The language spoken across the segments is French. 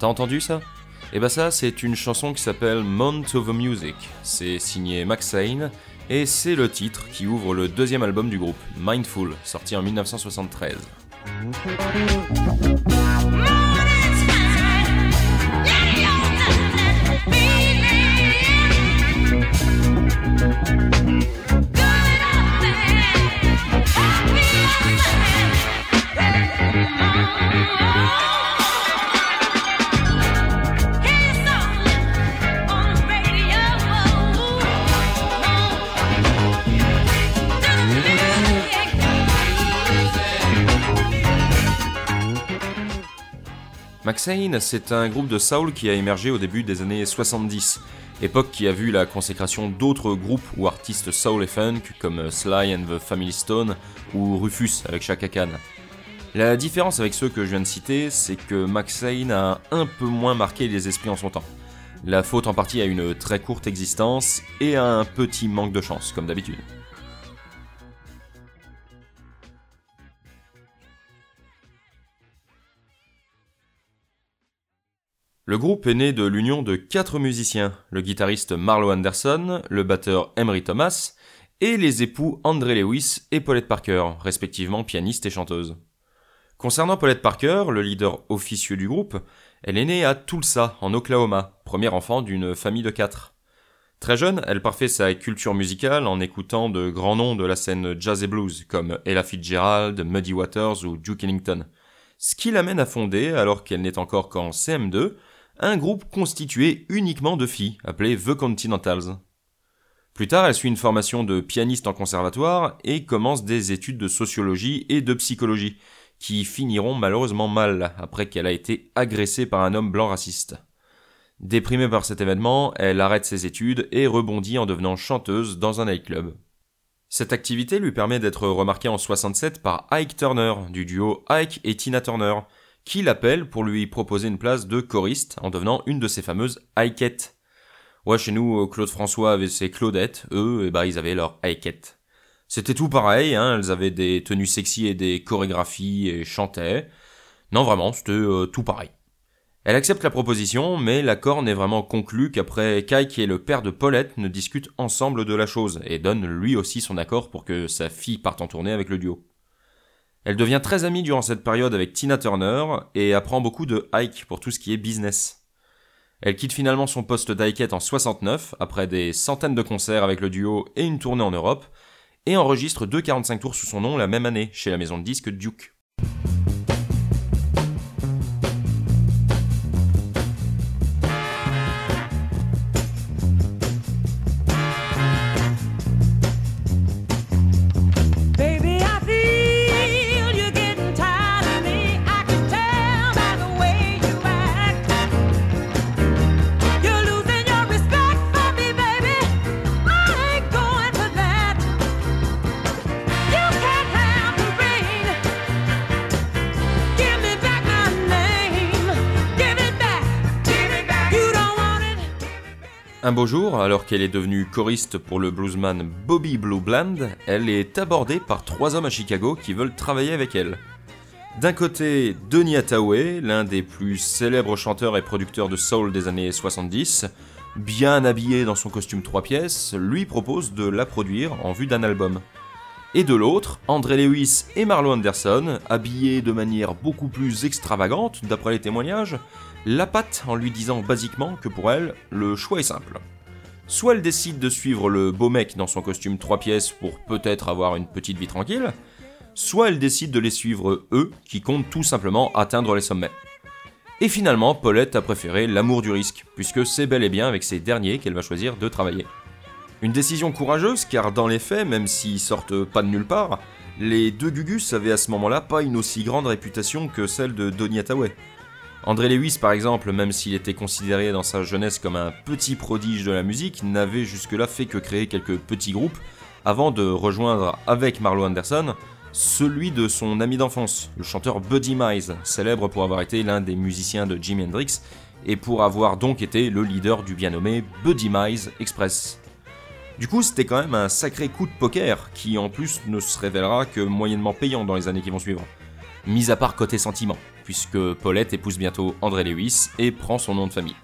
T'as entendu ça? Et bah ben ça, c'est une chanson qui s'appelle Mount of the Music. C'est signé Max Sane et c'est le titre qui ouvre le deuxième album du groupe, Mindful, sorti en 1973. Maxane, c'est un groupe de soul qui a émergé au début des années 70, époque qui a vu la consécration d'autres groupes ou artistes soul et funk comme Sly and the Family Stone ou Rufus avec Chaka Khan. La différence avec ceux que je viens de citer, c'est que Maxane a un peu moins marqué les esprits en son temps. La faute en partie à une très courte existence et à un petit manque de chance, comme d'habitude. Le groupe est né de l'union de quatre musiciens, le guitariste Marlo Anderson, le batteur Emery Thomas, et les époux André Lewis et Paulette Parker, respectivement pianiste et chanteuse. Concernant Paulette Parker, le leader officieux du groupe, elle est née à Tulsa, en Oklahoma, premier enfant d'une famille de quatre. Très jeune, elle parfait sa culture musicale en écoutant de grands noms de la scène jazz et blues, comme Ella Fitzgerald, Muddy Waters ou Duke Ellington. Ce qui l'amène à fonder, alors qu'elle n'est encore qu'en CM2, un groupe constitué uniquement de filles, appelé The Continentals. Plus tard, elle suit une formation de pianiste en conservatoire et commence des études de sociologie et de psychologie, qui finiront malheureusement mal après qu'elle a été agressée par un homme blanc raciste. Déprimée par cet événement, elle arrête ses études et rebondit en devenant chanteuse dans un nightclub. Cette activité lui permet d'être remarquée en 67 par Ike Turner, du duo Ike et Tina Turner, qui l'appelle pour lui proposer une place de choriste en devenant une de ses fameuses Ikeettes. Ouais, chez nous, Claude François avait ses Claudettes, eux, et bah ils avaient leur Ikeettes. C'était tout pareil, hein, elles avaient des tenues sexy et des chorégraphies et chantaient. Non, vraiment, c'était euh, tout pareil. Elle accepte la proposition, mais l'accord n'est vraiment conclu qu'après Kai, qui est le père de Paulette, ne discute ensemble de la chose, et donne lui aussi son accord pour que sa fille parte en tournée avec le duo. Elle devient très amie durant cette période avec Tina Turner et apprend beaucoup de Ike pour tout ce qui est business. Elle quitte finalement son poste d'Ikette en 69 après des centaines de concerts avec le duo et une tournée en Europe et enregistre deux 45 tours sous son nom la même année chez la maison de disques Duke. Un beau jour, alors qu'elle est devenue choriste pour le bluesman Bobby Blue Bland, elle est abordée par trois hommes à Chicago qui veulent travailler avec elle. D'un côté, Denis Hathaway, l'un des plus célèbres chanteurs et producteurs de soul des années 70, bien habillé dans son costume trois pièces, lui propose de la produire en vue d'un album. Et de l'autre, André Lewis et Marlo Anderson, habillés de manière beaucoup plus extravagante d'après les témoignages, la patte en lui disant basiquement que pour elle, le choix est simple. Soit elle décide de suivre le beau mec dans son costume trois pièces pour peut-être avoir une petite vie tranquille, soit elle décide de les suivre eux, qui comptent tout simplement atteindre les sommets. Et finalement, Paulette a préféré l'amour du risque, puisque c'est bel et bien avec ces derniers qu'elle va choisir de travailler. Une décision courageuse, car dans les faits, même s'ils sortent pas de nulle part, les deux Gugus avaient à ce moment-là pas une aussi grande réputation que celle de Donny. André Lewis, par exemple, même s'il était considéré dans sa jeunesse comme un petit prodige de la musique, n'avait jusque-là fait que créer quelques petits groupes avant de rejoindre avec Marlo Anderson celui de son ami d'enfance, le chanteur Buddy Mize, célèbre pour avoir été l'un des musiciens de Jimi Hendrix et pour avoir donc été le leader du bien nommé Buddy Mize Express. Du coup, c'était quand même un sacré coup de poker qui en plus ne se révélera que moyennement payant dans les années qui vont suivre. Mis à part côté sentiment, puisque Paulette épouse bientôt André Lewis et prend son nom de famille.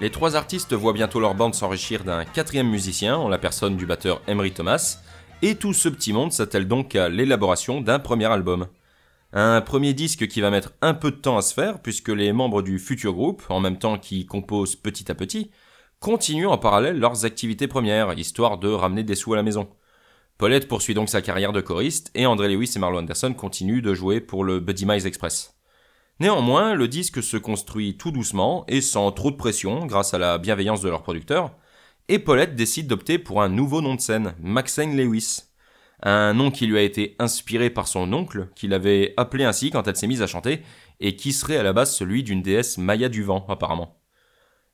Les trois artistes voient bientôt leur bande s'enrichir d'un quatrième musicien en la personne du batteur Emery Thomas, et tout ce petit monde s'attelle donc à l'élaboration d'un premier album. Un premier disque qui va mettre un peu de temps à se faire, puisque les membres du futur groupe, en même temps qu'ils composent petit à petit, continuent en parallèle leurs activités premières, histoire de ramener des sous à la maison. Paulette poursuit donc sa carrière de choriste, et André Lewis et Marlo Anderson continuent de jouer pour le Buddy Miles Express. Néanmoins, le disque se construit tout doucement et sans trop de pression grâce à la bienveillance de leurs producteurs, et Paulette décide d'opter pour un nouveau nom de scène, Maxine Lewis. Un nom qui lui a été inspiré par son oncle, qui l'avait appelé ainsi quand elle s'est mise à chanter, et qui serait à la base celui d'une déesse Maya du vent, apparemment.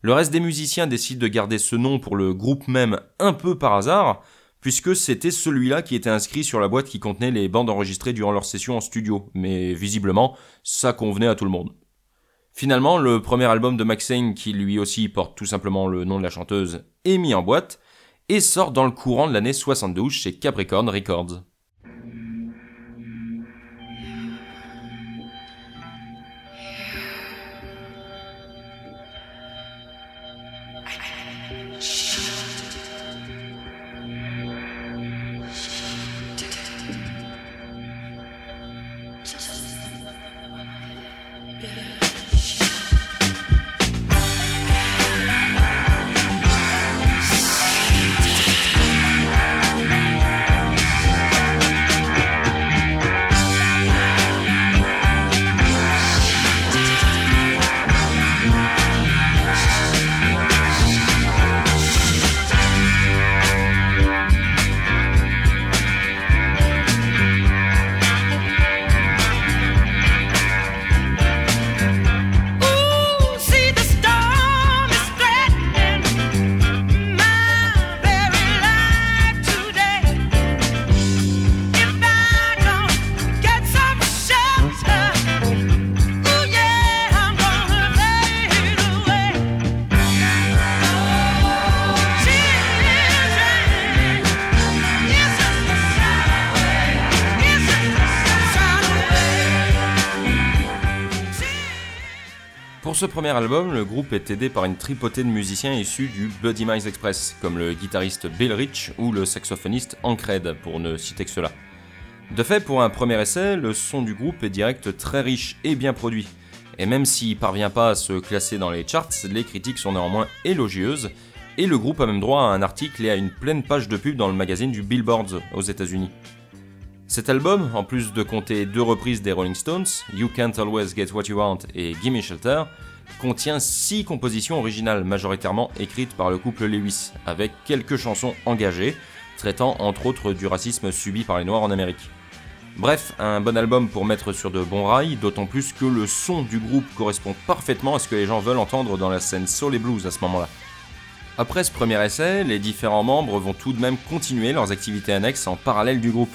Le reste des musiciens décident de garder ce nom pour le groupe même un peu par hasard, puisque c'était celui-là qui était inscrit sur la boîte qui contenait les bandes enregistrées durant leur session en studio, mais visiblement, ça convenait à tout le monde. Finalement, le premier album de Maxine, qui lui aussi porte tout simplement le nom de la chanteuse, est mis en boîte et sort dans le courant de l'année 72 chez Capricorn Records. Pour ce premier album, le groupe est aidé par une tripotée de musiciens issus du Buddy Miles Express, comme le guitariste Bill Rich ou le saxophoniste Hank Reid, pour ne citer que cela. De fait, pour un premier essai, le son du groupe est direct très riche et bien produit. Et même s'il parvient pas à se classer dans les charts, les critiques sont néanmoins élogieuses, et le groupe a même droit à un article et à une pleine page de pub dans le magazine du Billboard aux États-Unis. Cet album, en plus de compter deux reprises des Rolling Stones, You Can't Always Get What You Want et Gimme Shelter, contient six compositions originales majoritairement écrites par le couple Lewis, avec quelques chansons engagées, traitant entre autres du racisme subi par les Noirs en Amérique. Bref, un bon album pour mettre sur de bons rails, d'autant plus que le son du groupe correspond parfaitement à ce que les gens veulent entendre dans la scène soul et blues à ce moment-là. Après ce premier essai, les différents membres vont tout de même continuer leurs activités annexes en parallèle du groupe,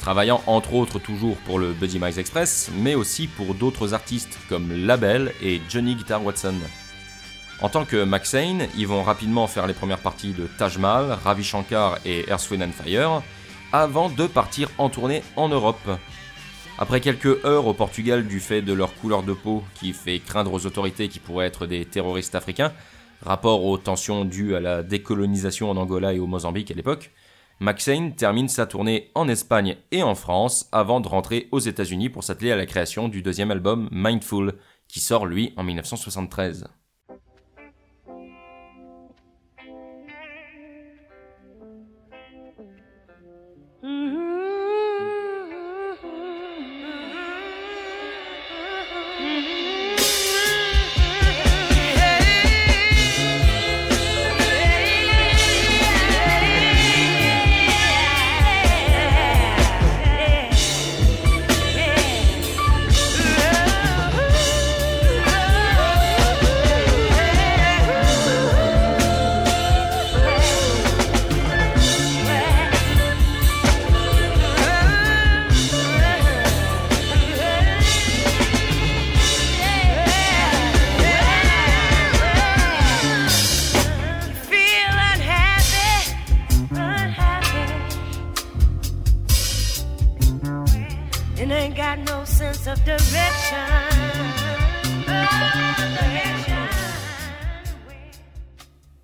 travaillant entre autres toujours pour le Buddy Miles Express, mais aussi pour d'autres artistes comme Label et Johnny Guitar Watson. En tant que Maxane, ils vont rapidement faire les premières parties de Taj Mahal, Ravi Shankar et Earth, and Fire, avant de partir en tournée en Europe. Après quelques heures au Portugal du fait de leur couleur de peau qui fait craindre aux autorités qui pourraient être des terroristes africains, rapport aux tensions dues à la décolonisation en Angola et au Mozambique à l'époque, Maxane termine sa tournée en Espagne et en France avant de rentrer aux États-Unis pour s'atteler à la création du deuxième album Mindful, qui sort lui en 1973.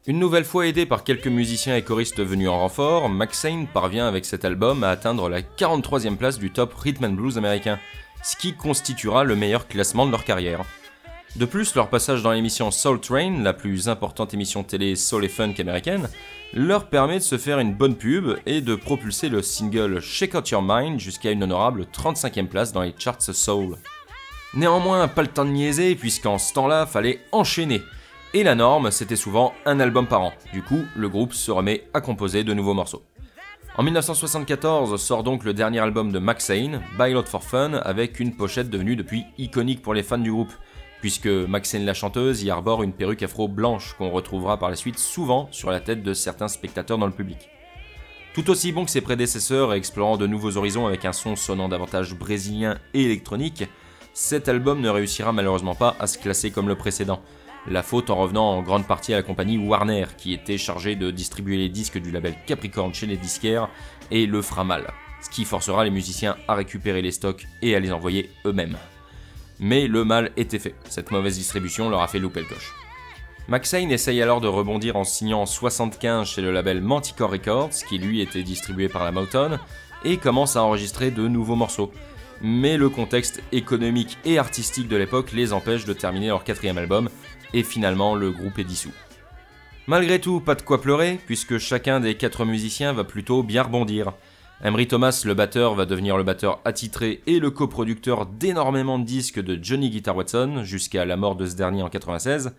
Une nouvelle fois aidé par quelques musiciens et choristes venus en renfort, Maxine parvient avec cet album à atteindre la 43e place du top rhythm and blues américain, ce qui constituera le meilleur classement de leur carrière. De plus, leur passage dans l'émission Soul Train, la plus importante émission télé soul et funk américaine, leur permet de se faire une bonne pub et de propulser le single Shake Out Your Mind jusqu'à une honorable 35e place dans les charts soul. Néanmoins, pas le temps de niaiser, puisqu'en ce temps-là, fallait enchaîner. Et la norme, c'était souvent un album par an. Du coup, le groupe se remet à composer de nouveaux morceaux. En 1974 sort donc le dernier album de Maxane, By for Fun, avec une pochette devenue depuis iconique pour les fans du groupe, puisque Maxine la chanteuse y arbore une perruque afro blanche qu'on retrouvera par la suite souvent sur la tête de certains spectateurs dans le public. Tout aussi bon que ses prédécesseurs explorant de nouveaux horizons avec un son sonnant davantage brésilien et électronique, cet album ne réussira malheureusement pas à se classer comme le précédent. La faute en revenant en grande partie à la compagnie Warner, qui était chargée de distribuer les disques du label Capricorn chez les disquaires, et le fera mal, ce qui forcera les musiciens à récupérer les stocks et à les envoyer eux-mêmes. Mais le mal était fait, cette mauvaise distribution leur a fait louper le coche. Maxine essaye alors de rebondir en signant 75 chez le label Manticore Records, qui lui était distribué par la Motown, et commence à enregistrer de nouveaux morceaux mais le contexte économique et artistique de l'époque les empêche de terminer leur quatrième album, et finalement le groupe est dissous. Malgré tout, pas de quoi pleurer, puisque chacun des quatre musiciens va plutôt bien rebondir. Emery Thomas, le batteur, va devenir le batteur attitré et le coproducteur d'énormément de disques de Johnny Guitar Watson jusqu'à la mort de ce dernier en 96,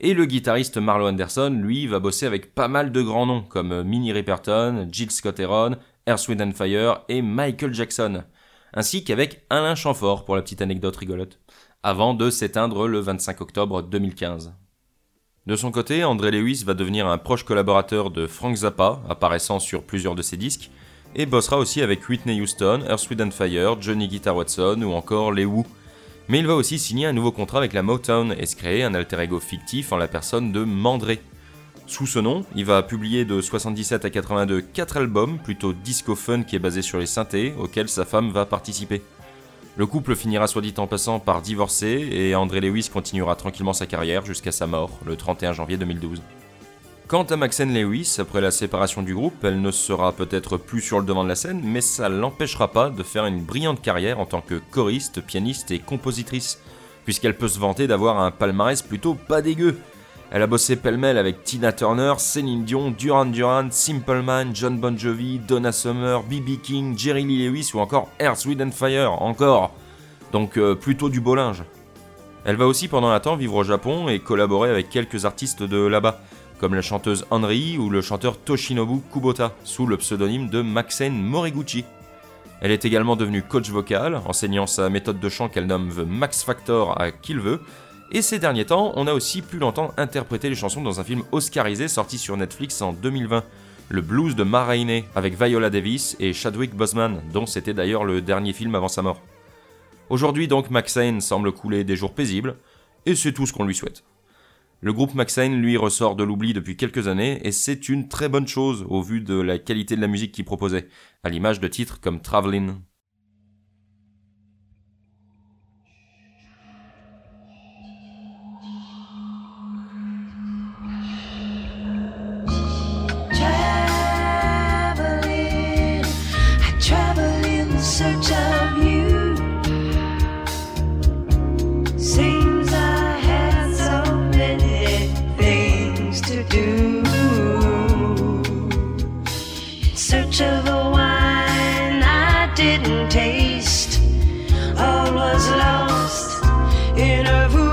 et le guitariste Marlo Anderson, lui, va bosser avec pas mal de grands noms comme Minnie Riperton, Jill Scott Heron, Wind Fire et Michael Jackson ainsi qu'avec Alain Chamfort pour la petite anecdote rigolote, avant de s'éteindre le 25 octobre 2015. De son côté, André Lewis va devenir un proche collaborateur de Frank Zappa, apparaissant sur plusieurs de ses disques, et bossera aussi avec Whitney Houston, Earth, Wind Fire, Johnny Guitar Watson ou encore Les Who. Mais il va aussi signer un nouveau contrat avec la Motown et se créer un alter ego fictif en la personne de Mandré, sous ce nom, il va publier de 77 à 82 4 albums, plutôt disco fun qui est basé sur les synthés, auxquels sa femme va participer. Le couple finira soit dit en passant par divorcer et André Lewis continuera tranquillement sa carrière jusqu'à sa mort, le 31 janvier 2012. Quant à Maxine Lewis, après la séparation du groupe, elle ne sera peut-être plus sur le devant de la scène, mais ça l'empêchera pas de faire une brillante carrière en tant que choriste, pianiste et compositrice, puisqu'elle peut se vanter d'avoir un palmarès plutôt pas dégueu, elle a bossé pêle-mêle avec Tina Turner, Céline Dion, Duran Duran, Simple Man, John Bon Jovi, Donna Summer, B.B. King, Jerry Lee Lewis ou encore Earth, Wind Fire, encore. Donc euh, plutôt du beau linge. Elle va aussi pendant un temps vivre au Japon et collaborer avec quelques artistes de là-bas, comme la chanteuse Henry ou le chanteur Toshinobu Kubota, sous le pseudonyme de Maxine Moriguchi. Elle est également devenue coach vocal, enseignant sa méthode de chant qu'elle nomme The Max Factor à qui le veut, et ces derniers temps, on a aussi pu l'entendre interpréter les chansons dans un film oscarisé sorti sur Netflix en 2020, Le Blues de Ma avec Viola Davis et Chadwick Boseman, dont c'était d'ailleurs le dernier film avant sa mort. Aujourd'hui donc Maxine semble couler des jours paisibles, et c'est tout ce qu'on lui souhaite. Le groupe Maxine, lui, ressort de l'oubli depuis quelques années, et c'est une très bonne chose au vu de la qualité de la musique qu'il proposait, à l'image de titres comme Travelin'. in a room.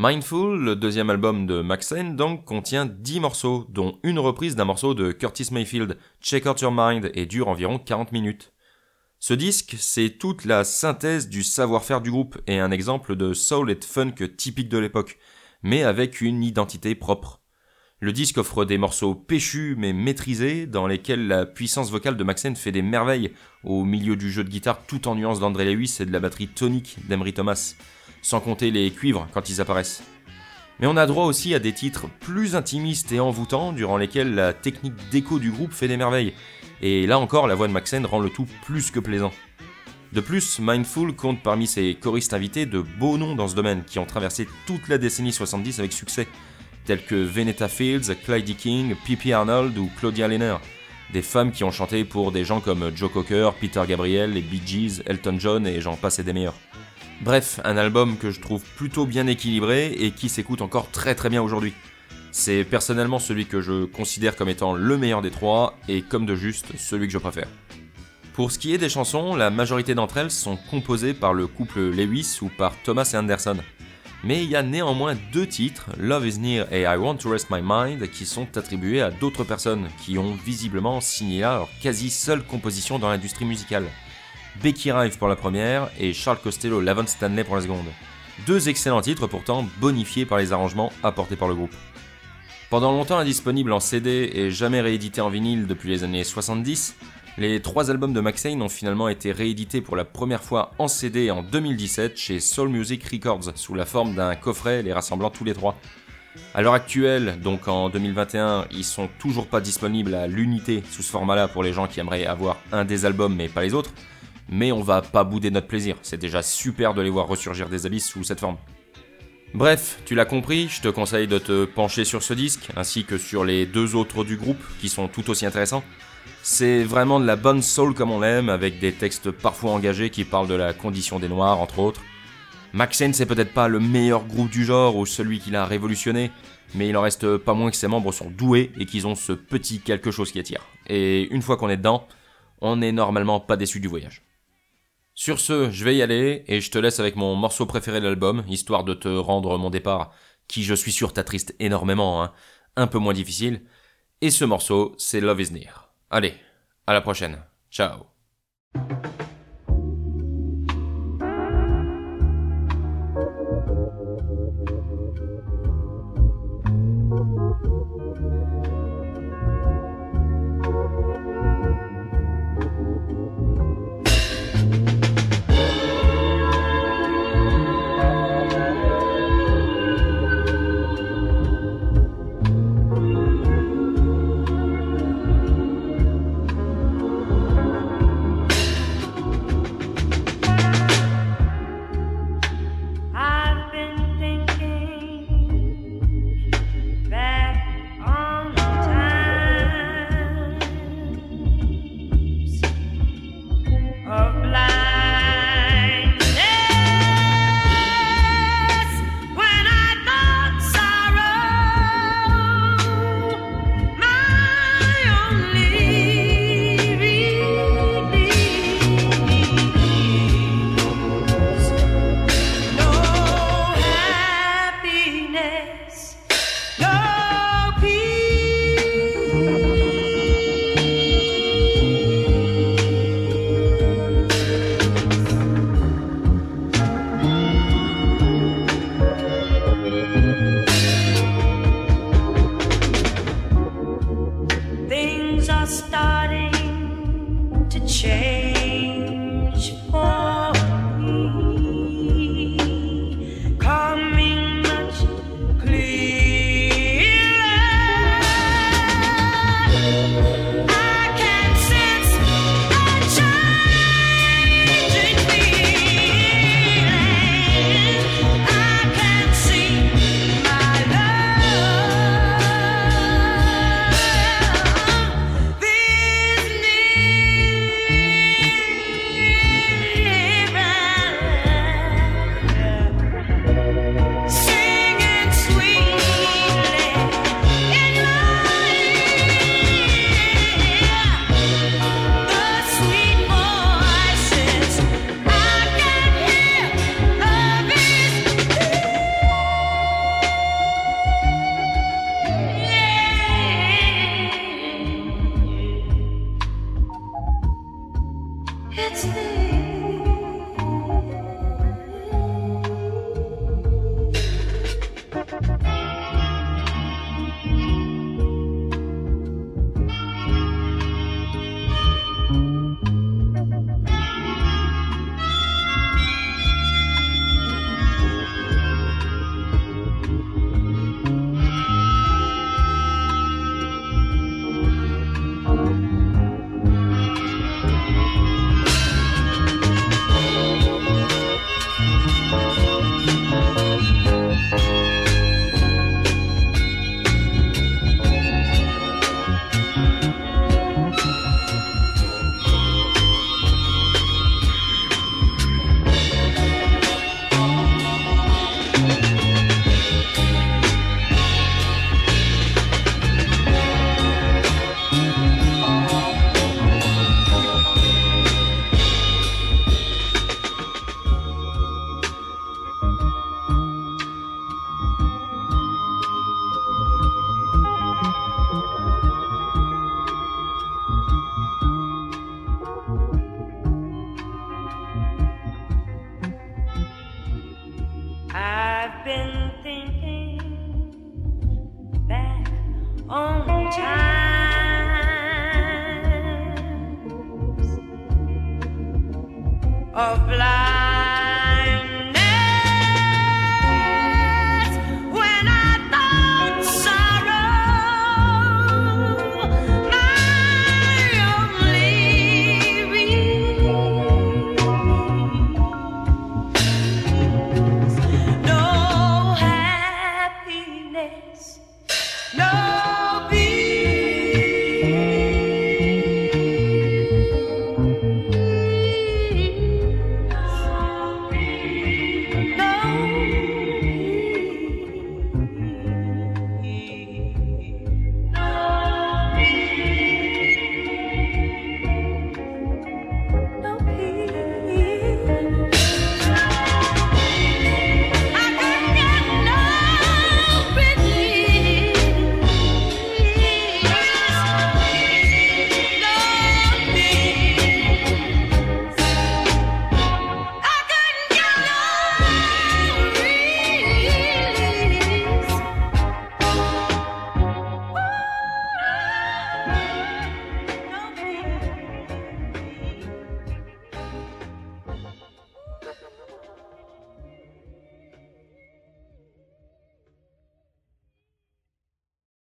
Mindful, le deuxième album de Maxine, donc contient 10 morceaux, dont une reprise d'un morceau de Curtis Mayfield, Check Out Your Mind, et dure environ 40 minutes. Ce disque, c'est toute la synthèse du savoir-faire du groupe et un exemple de soul et funk typique de l'époque, mais avec une identité propre. Le disque offre des morceaux péchus mais maîtrisés, dans lesquels la puissance vocale de Maxine fait des merveilles, au milieu du jeu de guitare tout en nuances d'André Lewis et de la batterie tonique d'Emery Thomas sans compter les cuivres quand ils apparaissent. Mais on a droit aussi à des titres plus intimistes et envoûtants, durant lesquels la technique d'écho du groupe fait des merveilles, et là encore la voix de Maxen rend le tout plus que plaisant. De plus, Mindful compte parmi ses choristes invités de beaux noms dans ce domaine, qui ont traversé toute la décennie 70 avec succès, tels que Veneta Fields, Clyde King, Pippi Arnold ou Claudia Lehner, des femmes qui ont chanté pour des gens comme Joe Cocker, Peter Gabriel, les Bee Gees, Elton John et j'en passe et des meilleurs. Bref, un album que je trouve plutôt bien équilibré et qui s'écoute encore très très bien aujourd'hui. C'est personnellement celui que je considère comme étant le meilleur des trois et comme de juste celui que je préfère. Pour ce qui est des chansons, la majorité d'entre elles sont composées par le couple Lewis ou par Thomas et Anderson. Mais il y a néanmoins deux titres, Love is Near et I Want to Rest My Mind, qui sont attribués à d'autres personnes qui ont visiblement signé leur quasi seule composition dans l'industrie musicale. Becky Rive pour la première et Charles Costello Lavon Stanley pour la seconde. Deux excellents titres pourtant bonifiés par les arrangements apportés par le groupe. Pendant longtemps indisponible en CD et jamais réédité en vinyle depuis les années 70, les trois albums de McSane ont finalement été réédités pour la première fois en CD en 2017 chez Soul Music Records sous la forme d'un coffret les rassemblant tous les trois. À l'heure actuelle, donc en 2021, ils sont toujours pas disponibles à l'unité sous ce format-là pour les gens qui aimeraient avoir un des albums mais pas les autres mais on va pas bouder notre plaisir, c'est déjà super de les voir ressurgir des abysses sous cette forme. Bref, tu l'as compris, je te conseille de te pencher sur ce disque, ainsi que sur les deux autres du groupe, qui sont tout aussi intéressants. C'est vraiment de la bonne soul comme on l'aime, avec des textes parfois engagés qui parlent de la condition des Noirs, entre autres. Maxine, c'est peut-être pas le meilleur groupe du genre ou celui qui l'a révolutionné, mais il en reste pas moins que ses membres sont doués et qu'ils ont ce petit quelque chose qui attire. Et une fois qu'on est dedans, on n'est normalement pas déçu du voyage. Sur ce, je vais y aller et je te laisse avec mon morceau préféré de l'album, histoire de te rendre mon départ, qui je suis sûr t'attriste énormément, hein, un peu moins difficile. Et ce morceau, c'est Love is Near. Allez, à la prochaine. Ciao.